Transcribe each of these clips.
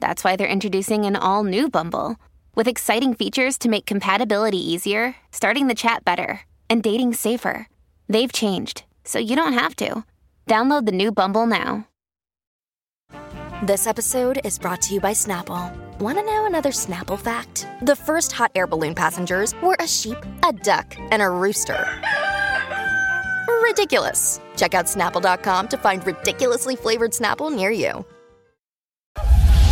that's why they're introducing an all new Bumble with exciting features to make compatibility easier, starting the chat better, and dating safer. They've changed, so you don't have to. Download the new Bumble now. This episode is brought to you by Snapple. Want to know another Snapple fact? The first hot air balloon passengers were a sheep, a duck, and a rooster. Ridiculous. Check out snapple.com to find ridiculously flavored Snapple near you.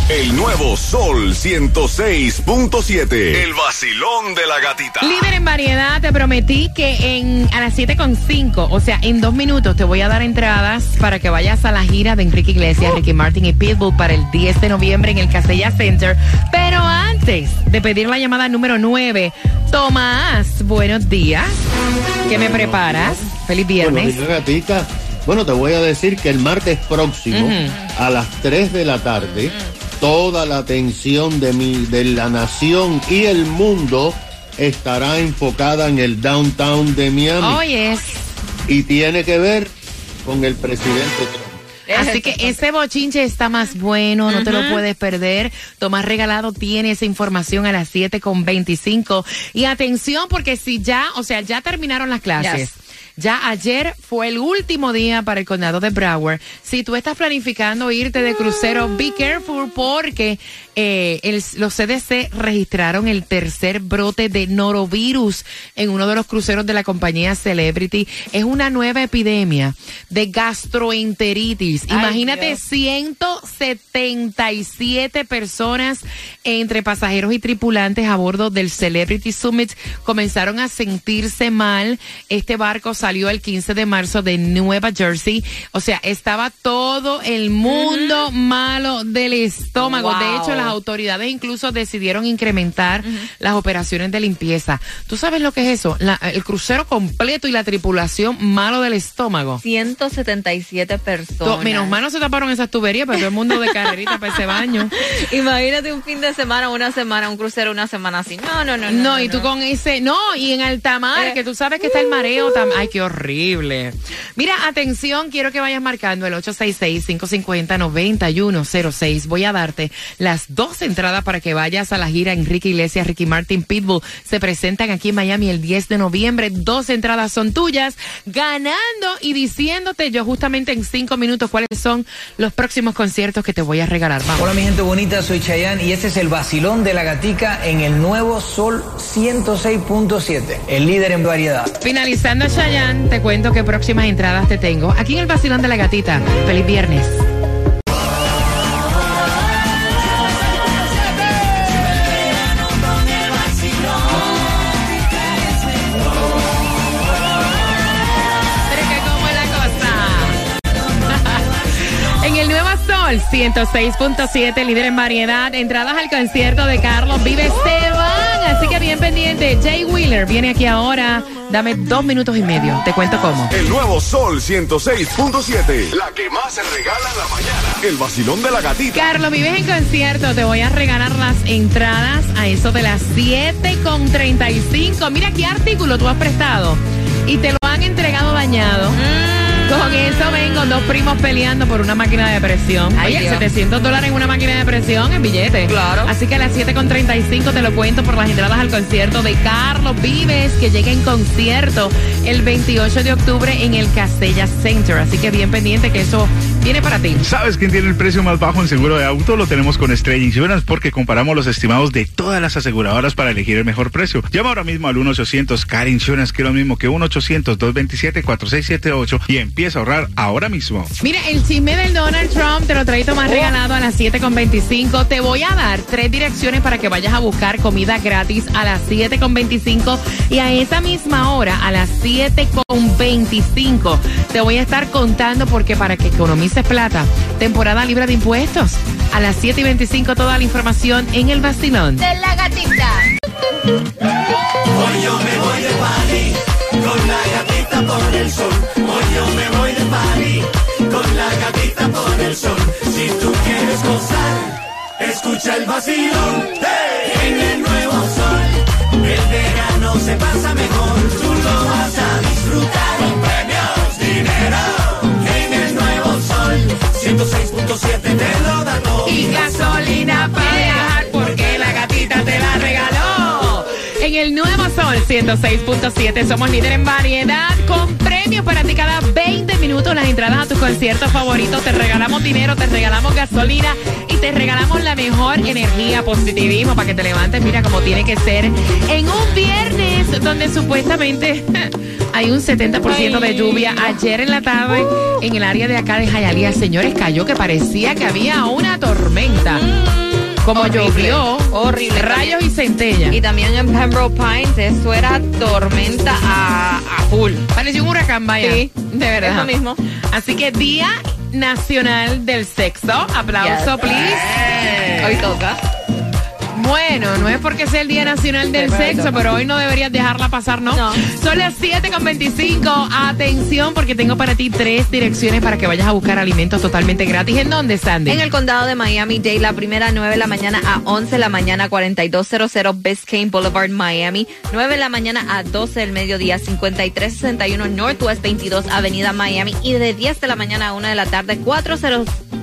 El nuevo Sol 106.7. El vacilón de la gatita. Líder en variedad, te prometí que en a las 7.5, o sea, en dos minutos, te voy a dar entradas para que vayas a la gira de Enrique Iglesias, Ricky Martin y Pitbull para el 10 de noviembre en el Castella Center. Pero antes de pedir la llamada número 9, Tomás, buenos días. ¿Qué me preparas? Feliz viernes. Buenos días, gatita. Bueno, te voy a decir que el martes próximo, a las 3 de la tarde, toda la atención de, mi, de la nación y el mundo estará enfocada en el downtown de Miami. Oh, yes. Y tiene que ver con el presidente Trump. Así que ese bochinche está más bueno, no te lo puedes perder. Tomás Regalado tiene esa información a las 7 con 25. Y atención, porque si ya, o sea, ya terminaron las clases. Ya ayer fue el último día para el condado de Broward. Si tú estás planificando irte de crucero, be careful porque eh, el- los CDC registraron el tercer brote de norovirus en uno de los cruceros de la compañía Celebrity. Es una nueva epidemia de gastroenteritis. Imagínate 177 personas entre pasajeros y tripulantes a bordo del Celebrity Summit comenzaron a sentirse mal. Este barco salió el 15 de marzo de Nueva Jersey. O sea, estaba todo el mundo malo del estómago. De hecho, las autoridades incluso decidieron incrementar las operaciones de limpieza. ¿Tú sabes lo que es eso? La- el crucero completo y la tripulación malo del estómago. 177 To- personas. Menos mal no se taparon esas tuberías, pero todo el mundo de carrerita para ese baño. Imagínate un fin de semana, una semana, un crucero, una semana así. No, no, no. No, y tú con ese, no, y en alta mar, Eh. que tú sabes que está el mareo tam- Ay, qué horrible. Mira, atención, quiero que vayas marcando el 866-550-9106. Voy a darte las dos entradas para que vayas a la gira Enrique Iglesias, Ricky Martin, Pitbull. Se presentan aquí en Miami el 10 de noviembre. Dos entradas son tuyas, ganando y diciéndote yo justamente en cinco minutos cuáles son los próximos conciertos que te voy a regalar. Vamos. Hola mi gente bonita, soy Chayanne y este es el vacilón de la gatica en el nuevo Sol 106.7, el líder en variedad. Finalizando Chayanne, te cuento qué próximas entradas te tengo. Aquí en el Vacilón de la Gatita. Feliz viernes. En el Nuevo Sol 106.7, líder en variedad, entradas al concierto de Carlos Vives se van, así que bien pendiente. Jay Wheeler viene aquí ahora, dame dos minutos y medio, te cuento cómo. El nuevo Sol 106.7. La que más se regala en la mañana. El vacilón de la gatita. Carlos Vives en concierto, te voy a regalar las entradas a eso de las 7 con 35. Mira qué artículo tú has prestado y te lo han entregado dañado. Con eso vengo, dos primos peleando por una máquina de presión. Ay, Oye, Dios. 700 dólares en una máquina de presión en billete. Claro. Así que a las 7.35 te lo cuento por las entradas al concierto de Carlos Vives, que llega en concierto el 28 de octubre en el Castella Center. Así que bien pendiente que eso viene para ti. ¿Sabes quién tiene el precio más bajo en seguro de auto? Lo tenemos con Estrella Insurance porque comparamos los estimados de todas las aseguradoras para elegir el mejor precio. Llama ahora mismo al 1-800-CAR Insurance, que es lo mismo que 1-800-227-4678 y empieza a ahorrar ahora mismo. Mira, el chisme del Donald Trump te lo traigo más regalado a las 7.25. Te voy a dar tres direcciones para que vayas a buscar comida gratis a las 7.25 y a esa misma hora, a las 7.25, te voy a estar contando porque para que economices plata. Temporada libre de impuestos. A las 7 y 25 toda la información en el vacilón. De la gatita. Hoy yo me voy de party con la gatita por el sol. Hoy yo me voy de party con la gatita por el sol. Si tú quieres gozar, escucha el vacilón hey, en el nuevo sol. El verano se pasa mejor, 106.7 somos líder en variedad con premios para ti cada 20 minutos las entradas a tus conciertos favoritos. Te regalamos dinero, te regalamos gasolina y te regalamos la mejor energía, positivismo para que te levantes, mira como tiene que ser en un viernes donde supuestamente hay un 70% de lluvia. Ayer en la tarde en el área de acá de Jayalía, señores, cayó que parecía que había una tormenta. Como Horrible. llovió, Horrible. rayos y centellas. Y también en Pembroke Pines, eso era tormenta a, a full. Pareció un huracán, vaya. Sí, de verdad. eso mismo. Así que Día Nacional del Sexo. Aplauso, Yes. please. Hoy toca. Bueno, no es porque sea el Día Nacional del Sexo, pero hoy no deberías dejarla pasar, ¿no? No. Son las 7 con 25. Atención, porque tengo para ti tres direcciones para que vayas a buscar alimentos totalmente gratis. ¿En dónde, Sandy? En el condado de Miami-Dade, la primera 9 de la mañana a 11 de la mañana, 4200 Biscayne Boulevard, Miami. 9 de la mañana a 12 del mediodía, 5361 Northwest 22 Avenida Miami. Y de 10 de la mañana a 1 de la tarde, 40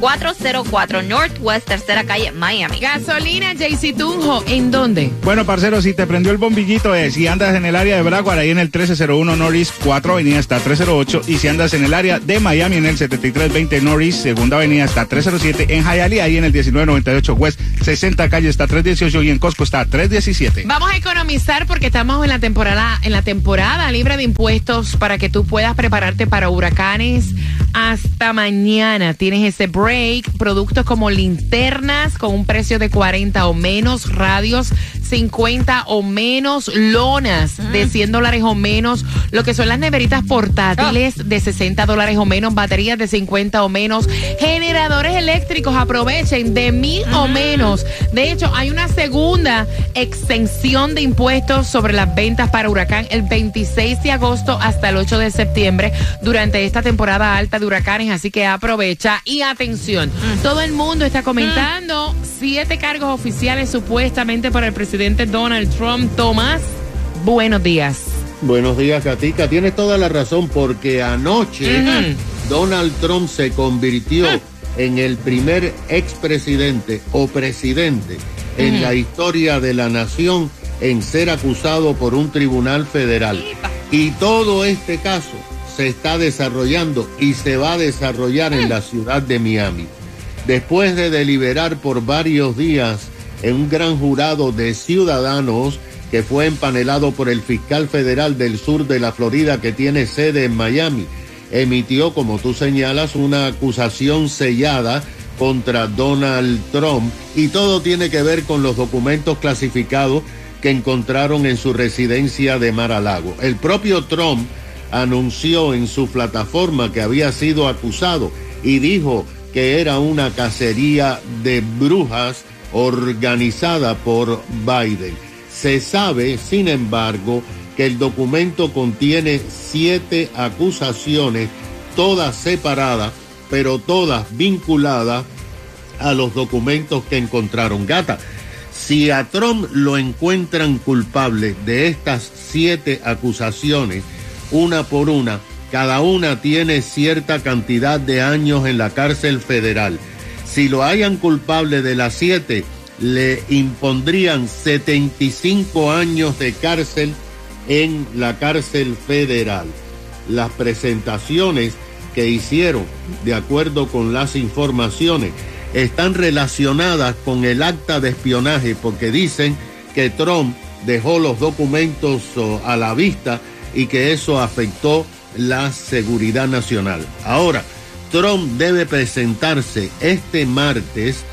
404 Northwest Tercera Calle, Miami. Gasolina JC Tunjo. ¿En dónde? Bueno, parcero, si te prendió el bombillito es si andas en el área de Broward, ahí en el 1301 Norris 4 Avenida está 308 y si andas en el área de Miami en el 7320 Norris Segunda Avenida está 307 en Hialeah ahí en el 1998 West 60 Calle está 318 y en Costco está 317. Vamos a economizar porque estamos en la temporada, en la temporada libre de impuestos para que tú puedas prepararte para huracanes hasta mañana. Tienes ese break, productos como linternas con un precio de 40 o menos, radios 50 o menos, lonas de 100 dólares o menos, lo que son las neveritas portátiles de 60 dólares o menos, baterías de 50 o menos, generadores eléctricos, aprovechen de mil o menos. De hecho, hay una segunda extensión de impuestos sobre las ventas para Huracán el 26 de agosto hasta el 8 de septiembre durante esta temporada alta de huracanes, así que aprovecha y atención. Todo el mundo está comentando siete cargos oficiales supuestamente para el presidente Donald Trump. Tomás, buenos días. Buenos días, Katica. Tienes toda la razón porque anoche. Donald Trump se convirtió Ah. en el primer expresidente o presidente en la historia de la nación en ser acusado por un tribunal federal. Y todo este caso se está desarrollando y se va a desarrollar en la ciudad de Miami. Después de deliberar por varios días en un gran jurado de ciudadanos que fue empanelado por el fiscal federal del sur de la Florida que tiene sede en Miami, emitió, como tú señalas, una acusación sellada contra Donald Trump y todo tiene que ver con los documentos clasificados que encontraron en su residencia de Mar-a-Lago. El propio Trump anunció en su plataforma que había sido acusado y dijo que era una cacería de brujas organizada por Biden. Se sabe, sin embargo, que el documento contiene siete acusaciones, todas separadas, pero todas vinculadas a los documentos que encontraron. Gata, si a Trump lo encuentran culpable de estas siete acusaciones, una por una, cada una tiene cierta cantidad de años en la cárcel federal. Si lo hayan culpable de las siete, le impondrían 75 años de cárcel en la cárcel federal. Las presentaciones que hicieron, de acuerdo con las informaciones, están relacionadas con el acta de espionaje porque dicen que Trump dejó los documentos a la vista y que eso afectó la seguridad nacional. Ahora, Trump debe presentarse este martes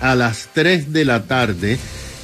a las 3 de la tarde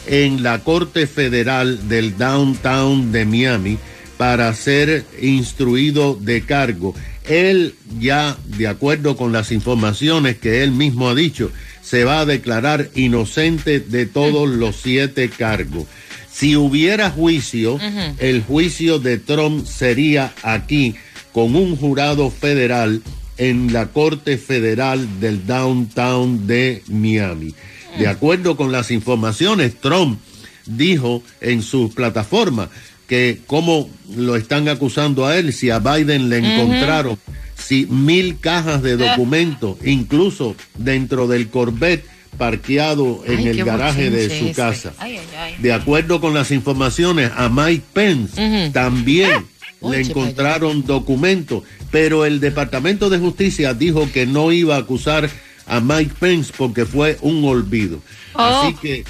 en la Corte Federal del Downtown de Miami para ser instruido de cargo. él ya, de acuerdo con las informaciones que él mismo ha dicho, se va a declarar inocente de todos los siete cargos. Si hubiera juicio, el juicio de Trump sería aquí con un jurado federal en la Corte Federal del Downtown de Miami. De acuerdo con las informaciones, Trump dijo en su plataforma que cómo lo están acusando a él, si a Biden le encontraron si mil cajas de documentos, incluso dentro del Corvette parqueado en Ay, el garaje de su ese. casa. Ay, ay, ay. De acuerdo con las informaciones, a Mike Pence también le Oye, encontraron documentos, pero el Departamento de Justicia dijo que no iba a acusar a Mike Pence porque fue un olvido. Así que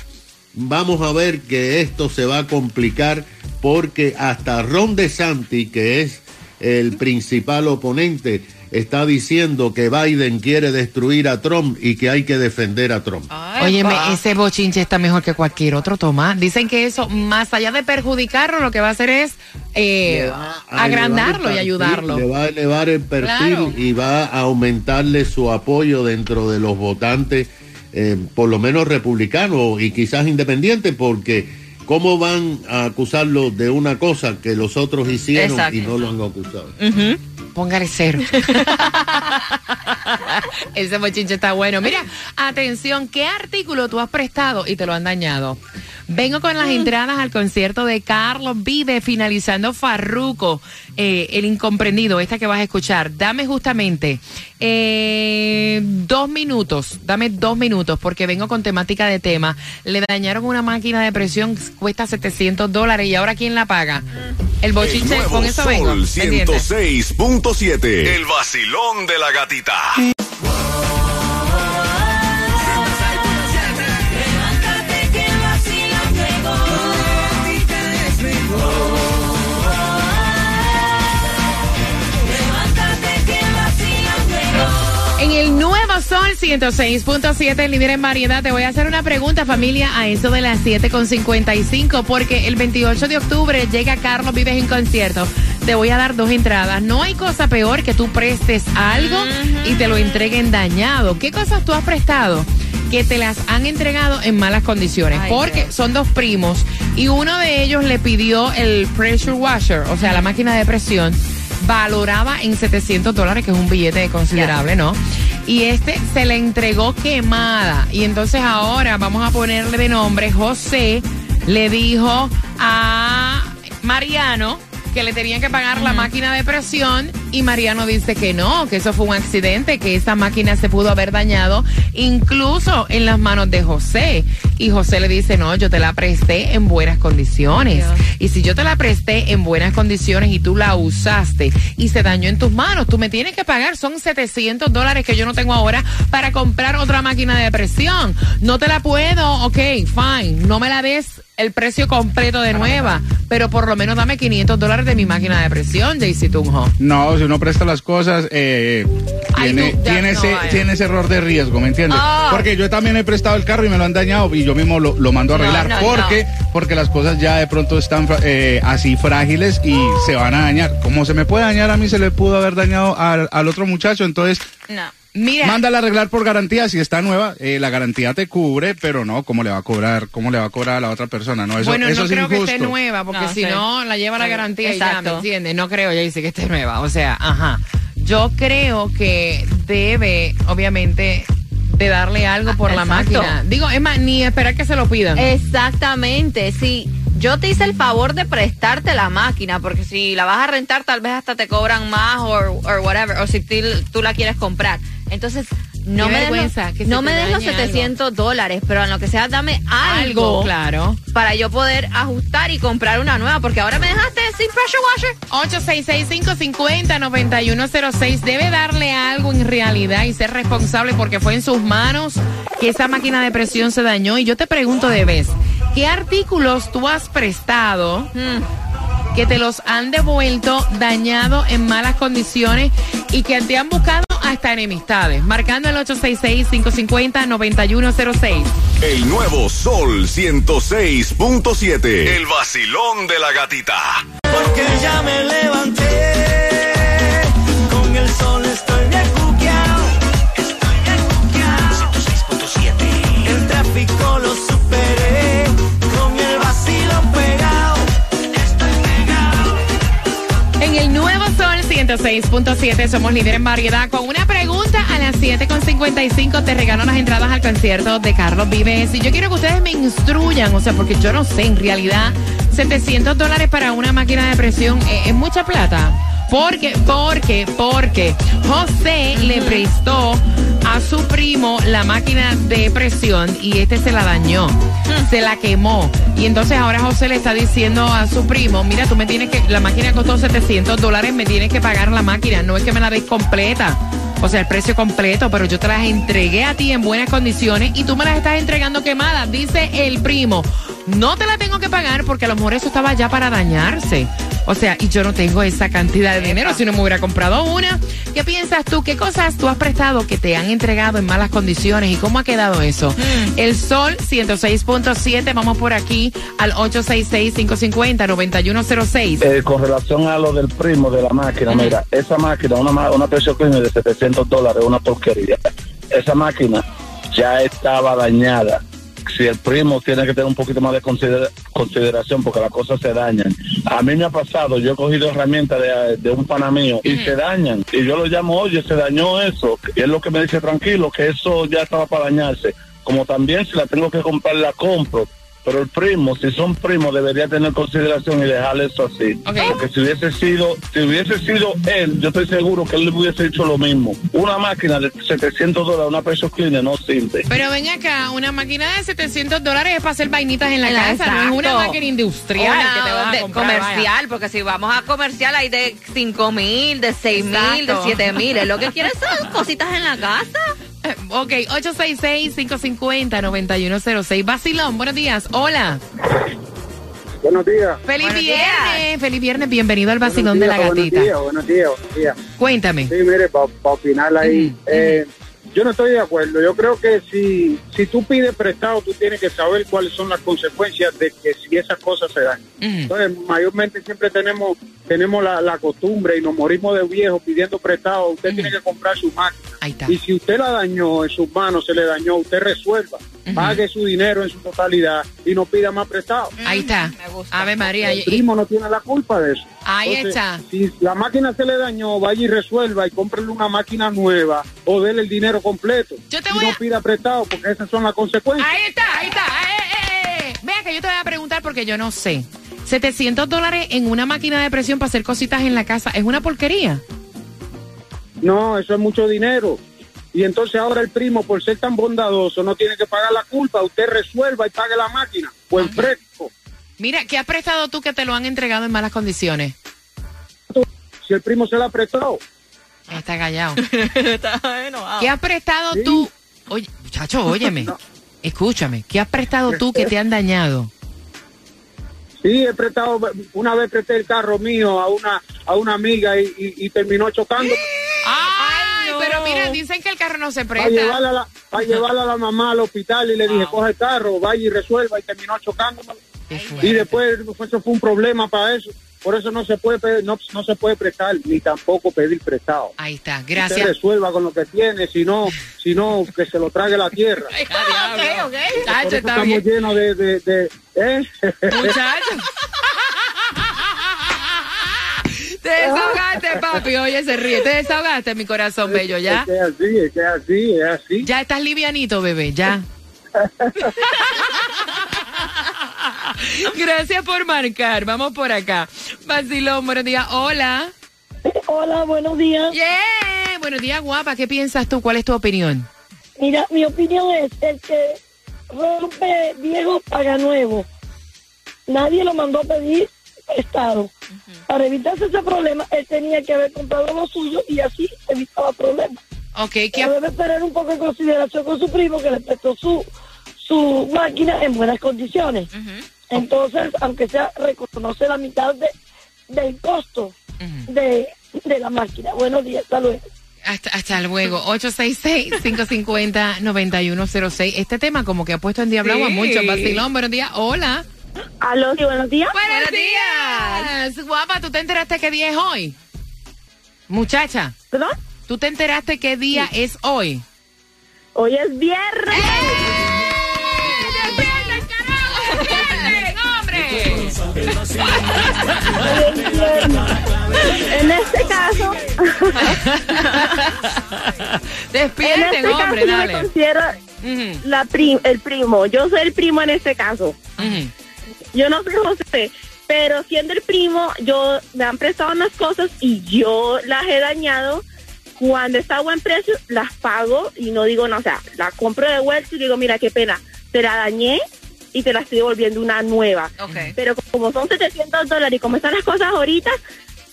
vamos a ver que esto se va a complicar porque hasta Ron DeSantis, que es el principal oponente, está diciendo que Biden quiere destruir a Trump y que hay que defender a Trump. Óyeme, ese bochinche está mejor que cualquier otro, Tomás. Dicen que eso, más allá de perjudicarlo, lo que va a hacer es eh, a agrandarlo y ayudarlo. Le va a elevar el perfil Claro. y va a aumentarle su apoyo dentro de los votantes, eh, por lo menos republicanos y quizás independientes, porque ¿cómo van a acusarlo de una cosa que los otros hicieron Exacto. y no lo han acusado? Póngale cero. Ese bochinche está bueno. Mira, atención, ¿qué artículo tú has prestado y te lo han dañado? Vengo con las entradas al concierto de Carlos Vive, finalizando Farruco, eh, el incomprendido, esta que vas a escuchar. Dame justamente eh, dos minutos, dame dos minutos, porque vengo con temática de tema. Le dañaron una máquina de presión, cuesta 700 dólares, y ahora ¿quién la paga? El bochinche, Nuevo con eso vengo. Sol ¿entiendes? 106.7. El vacilón de la gatita. 106.7, líder en variedad, te voy a hacer una pregunta, familia, a eso de las 7.55, porque el 28 de octubre llega Carlos Vives en concierto. Te voy a dar dos entradas. No hay cosa peor que tú prestes algo y te lo entreguen dañado. ¿Qué cosas tú has prestado? que te las han entregado en malas condiciones, Ay, porque Dios. son dos primos y uno de ellos le pidió el pressure washer, o sea, la máquina de presión, valoraba en 700 dólares, que es un billete considerable, ¿no? Y este se le entregó quemada. Y entonces ahora vamos a ponerle de nombre, José le dijo a Mariano que le tenían que pagar la máquina de presión y Mariano dice que no, que eso fue un accidente, que esa máquina se pudo haber dañado incluso en las manos de José. Y José le dice, no, yo te la presté en buenas condiciones. Dios. Y si yo te la presté en buenas condiciones y tú la usaste y se dañó en tus manos, tú me tienes que pagar. Son 700 dólares que yo no tengo ahora para comprar otra máquina de presión. No te la puedo, ok, fine. No me la des el precio completo de nueva, pero por lo menos dame 500 dólares de mi máquina de presión, JC Tunjo. No, si uno presta las cosas, eh, Ay, tiene, tiene, no ese, vaya. tiene ese error de riesgo, ¿me entiendes? Ah. Porque yo también he prestado el carro y me lo han dañado y yo mismo lo, lo mando a arreglar. no, porque porque las cosas ya de pronto están eh, así frágiles y se van a dañar. Como se me puede dañar a mí, se le pudo haber dañado al, al otro muchacho. Entonces, No. Mira, mándala a arreglar por garantía. Si está nueva, eh, la garantía te cubre, pero no, ¿cómo le va a cobrar? ¿Cómo le va a cobrar a la otra persona? No, eso, bueno, eso no es creo injusto. que esté nueva, porque No, si no, la lleva la garantía y ya, ¿me exacto. entiendes? No creo, ya dice que esté nueva. O sea, ajá. Yo creo que debe, obviamente, de darle algo por la Exacto. máquina. Digo, es más, ni esperar que se lo pidan. Exactamente, sí. Yo te hice el favor de prestarte la máquina, porque si la vas a rentar, tal vez hasta te cobran más o or whatever, o si tú la quieres comprar. Entonces, no Qué me des los, no me des los dañe 700 dólares, pero en lo que sea, dame algo, claro. para yo poder ajustar y comprar una nueva, porque ahora me dejaste sin pressure washer. 866-550-9106 debe darle algo en realidad y ser responsable porque fue en sus manos que esa máquina de presión se dañó. Y yo te pregunto de vez, ¿qué artículos tú has prestado que te los han devuelto dañado en malas condiciones y que te han buscado hasta enemistades? Marcando el 866-550-9106. El nuevo Sol 106.7. El vacilón de la gatita. Porque ya me levanté con el sol estoy 106.7 somos líder en variedad. Con una pregunta a las 7.55 te regalo las entradas al concierto de Carlos Vives. Y yo quiero que ustedes me instruyan, o sea, porque yo no sé en realidad 700 dólares para una máquina de presión eh, es mucha plata. Porque, porque, porque José le prestó a su primo la máquina de presión y este se la dañó, se la quemó. Y entonces ahora José le está diciendo a su primo, mira, tú me tienes que, la máquina costó 700 dólares, me tienes que pagar la máquina, no es que me la des completa. O sea, el precio completo, pero yo te las entregué a ti en buenas condiciones y tú me las estás entregando quemadas, dice el primo. No te la tengo que pagar porque a lo mejor eso estaba ya para dañarse. O sea, y yo no tengo esa cantidad de dinero si no me hubiera comprado una. ¿Qué piensas tú? ¿Qué cosas tú has prestado que te han entregado en malas condiciones y cómo ha quedado eso? El Sol 106.7, vamos por aquí al 866-550-9106. Eh, con relación a lo del primo de la máquina, mira, esa máquina, una, una cleaner de 700 dólares, una porquería. Esa máquina ya estaba dañada. Si el primo tiene que tener un poquito más de considera- consideración porque las cosas se dañan. A mí me ha pasado, yo he cogido herramientas de, de un pana mío y se dañan. Y yo lo llamo, oye, se dañó eso. Y es lo que me dice, tranquilo, que eso ya estaba para dañarse. Como también si la tengo que comprar, la compro. Pero el primo, si son primos, debería tener consideración y dejarle eso así. Porque si hubiese sido, si hubiese sido él, yo estoy seguro que él le hubiese hecho lo mismo. Una máquina de 700 dólares, una pressure cleaner, no sirve. Pero ven acá, una máquina de 700 dólares es para hacer vainitas en la casa, no es una máquina industrial Una que te vas a de- comprar, comercial, vaya. porque si vamos a comercial hay de 5 mil, de 6 mil, de Exacto. 7 mil. Es lo que quieres son cositas en la casa. Eh, Ok, 866-550-9106. Basilón, buenos días. Hola. Buenos días. Feliz Buenos viernes. Feliz viernes. Bienvenido al Basilón de la días, gatita. Buenos días, buenos días, buenos días. Cuéntame. Sí, mire, para opinar ahí, Ujú, eh, yo no estoy de acuerdo. Yo creo que si, si tú pides prestado, tú tienes que saber cuáles son las consecuencias de que si esas cosas se dan. Entonces, mayormente siempre tenemos tenemos la, la costumbre y nos morimos de viejos pidiendo prestado. Usted tiene que comprar su máquina. Ahí está. Y si usted la dañó en sus manos, se le dañó, usted resuelva. Pague su dinero en su totalidad y no pida más prestado. Ahí está. Me gusta. Ave María. El y- primo no tiene la culpa de eso. Ahí Entonces, está. Si la máquina se le dañó, vaya y resuelva y cómprele una máquina nueva o dele el dinero completo. Yo te y voy no a- pida prestado porque esas son las consecuencias. Ahí está, ahí está. Eh, eh, eh. Vea que yo te voy a preguntar porque yo no sé. 700 dólares en una máquina de presión para hacer cositas en la casa es una porquería. No, eso es mucho dinero. Y entonces ahora el primo, por ser tan bondadoso, no tiene que pagar la culpa. Usted resuelva y pague la máquina. Pues Ok. fresco. Mira, ¿qué has prestado tú que te lo han entregado en malas condiciones? Si el primo se la ha prestado. Está callado. Está enojado. ¿Qué has prestado Sí. tú? Oye, muchacho, óyeme. Escúchame. ¿Qué has prestado tú que te han dañado? Sí, he prestado, una vez presté el carro mío a una a una amiga y, y- y terminó chocando. Ay, no. pero mira, dicen que el carro no se Para presta. llevarla, a la, para llevarla a la mamá al hospital y le dije, coge el carro, vaya y resuelva y terminó chocando. Y después pues, eso fue un problema para eso. Por eso no se puede pe- no, no se puede prestar ni tampoco pedir prestado. Ahí está, gracias. resuelva con lo que tiene, si no, si no que se lo trague la tierra. Ah, diablo. ok, ok. Chacho, Por eso está estamos bien. llenos de, de, de- ¿eh? Muchacho. Te desahogaste, papi. Oye, se ríe. Te desahogaste, mi corazón bello, ¿ya? Es que es así, es que es así, es así. Ya estás livianito, bebé, ya. Gracias por marcar. Vamos por acá. Vacilón, buenos días. Hola. Hola, buenos días. Yeah. Buenos días, guapa. ¿Qué piensas tú? ¿Cuál es tu opinión? Mira, mi opinión es el que rompe viejo paga nuevo. Nadie lo mandó a pedir prestado. Para evitarse ese problema, él tenía que haber comprado lo suyo y así evitaba problemas. Ok, ¿qué Pero debe tener un poco de consideración con su primo que le prestó su, su máquina en buenas condiciones. Entonces, aunque sea, reconoce la mitad de, del costo de, de la máquina. Buenos días, hasta luego. Hasta, hasta luego. 866-550-9106. Este tema como que ha puesto en diablo a Sí. muchos. Vacilón, buenos días. Hola. Aló, sí, buenos días. Buenos, Buenos días. Guapa, ¿tú te enteraste qué día es hoy? Muchacha, ¿Perdón? ¿tú te enteraste qué día es hoy? Hoy es viernes. En este caso, Despierten, en este hombre, caso yo dale. me considero la prim- el primo. Yo soy el primo en este caso. Yo no soy José, pero siendo el primo, yo me han prestado unas cosas y yo las he dañado. Cuando está a buen precio, las pago y no digo no, o sea, la compro de vuelta y digo, mira, qué pena, te la dañé y te la estoy devolviendo una nueva. Pero como son 700 dólares y como están las cosas ahorita,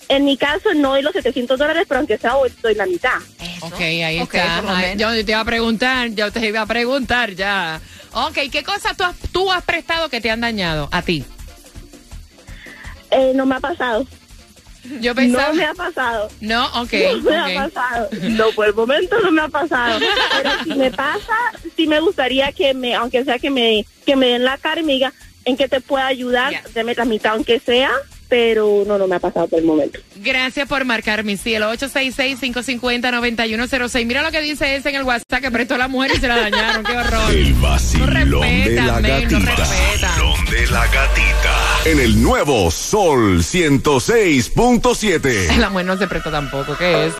en mi caso no doy los 700 dólares, pero aunque sea hoy doy la mitad. Ok, ahí está. Yo te iba a preguntar, yo te iba a preguntar ya. Ok, ¿qué cosas tú has, tú has prestado que te han dañado a ti? Eh, no me ha pasado. Yo pensaba... No me ha pasado. No, ok. No me ha pasado. No, por el momento no me ha pasado. Pero si me pasa, sí me gustaría que me, aunque sea que me, que me den la cara y me diga en qué te puedo ayudar, deme la mitad aunque sea, pero no, no me ha pasado por el momento. Gracias por marcar mi cielo. 866-550-9106. Mira lo que dice ese en el WhatsApp que prestó la mujer y se la dañaron. Qué horror. El vacilón de respetan, la men, no gatita. respetan. Vacilón de la gatita. En el nuevo Sol 106.7. La mujer no se prestó tampoco. ¿Qué es?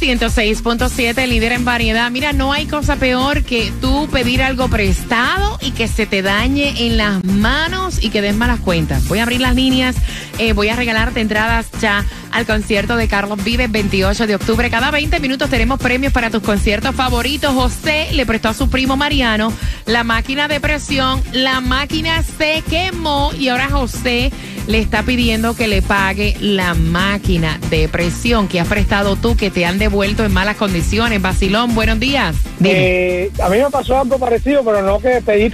106.7, líder en variedad. Mira, no hay cosa peor que tú pedir algo prestado y que se te dañe en las manos y que des malas cuentas. Voy a abrir las líneas, eh, voy a regalarte entradas ya al concierto de Carlos Vives 28 de octubre. Cada 20 minutos tenemos premios para tus conciertos favoritos. José le prestó a su primo Mariano la máquina de presión. La máquina se quemó y ahora José le está pidiendo que le pague la máquina de presión que has prestado tú, que te han devuelto en malas condiciones. Basilón, buenos días. Eh, a mí me pasó algo parecido, pero no que pedí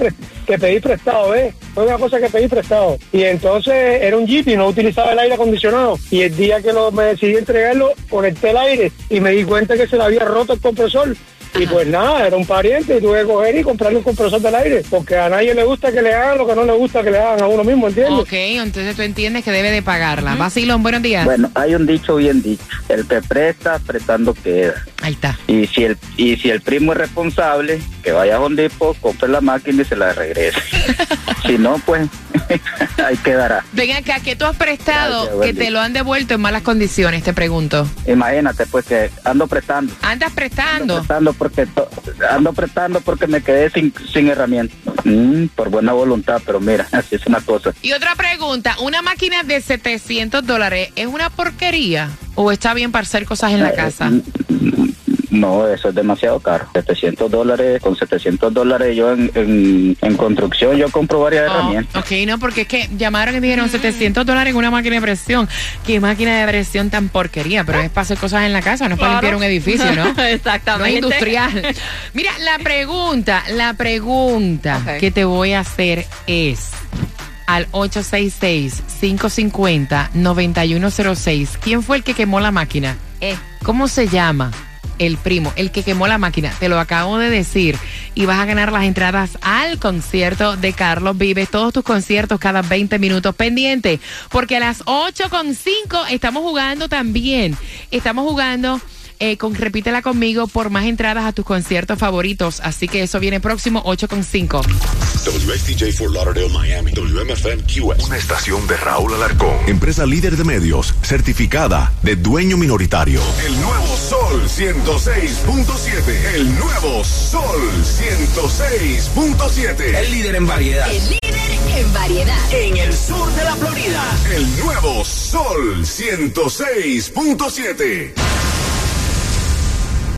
que pedí prestado, ¿ves? Fue una cosa que pedí prestado. Y entonces era un Jeep y no utilizaba el aire acondicionado. Y el día que lo, me decidí entregarlo, conecté el aire y me di cuenta que se le había roto el compresor. Y pues nada, era un pariente y tuve que coger y comprarle un compresor del aire. Porque a nadie le gusta que le hagan lo que no le gusta que le hagan a uno mismo, ¿entiendes? Ok, entonces tú entiendes que debe de pagarla. Basilón, buenos días. Bueno, hay un dicho bien dicho, el que presta, prestando queda. Ahí está. Y si el y si el primo es responsable, que vaya a Hondipo, compre la máquina y se la regrese. si no, pues ahí quedará. Ven acá, ¿qué tú has prestado Gracias, que te lo han devuelto en malas condiciones? Te pregunto. Imagínate pues que ando prestando. ¿Andas prestando? Prestando porque ando prestando porque me quedé sin, sin herramienta. Mm, por buena voluntad, pero mira, así es una cosa. Y otra pregunta, ¿una máquina de 700 dólares es una porquería o está bien para hacer cosas en la casa? No, eso es demasiado caro. 700 dólares, con 700 dólares yo en, en, en construcción yo compro varias Oh, herramientas. ok, no, porque es que llamaron y dijeron 700 dólares en una máquina de presión. ¿Qué máquina de presión tan porquería? Pero es para hacer cosas en la casa, no es para Claro. limpiar un edificio, ¿no? Exactamente. No es industrial. Mira, la pregunta, la pregunta que te voy a hacer es al 866-550-9106. ¿Quién fue el que quemó la máquina? Eh. ¿Cómo se llama? El primo, el que quemó la máquina, te lo acabo de decir. Y vas a ganar las entradas al concierto de Carlos Vives. Todos tus conciertos cada 20 minutos pendiente. Porque a las 8.5 estamos jugando también. Estamos jugando eh, con Repítela conmigo por más entradas a tus conciertos favoritos. Así que eso viene próximo 8.5. WXTJ for Lauderdale, Miami. WMFM QS. Una estación de Raúl Alarcón. Empresa líder de medios, certificada de dueño minoritario. El nuevo Sol 106.7. El nuevo Sol 106.7. El líder en variedad. El líder en variedad. En el sur de la Florida. El nuevo Sol 106.7.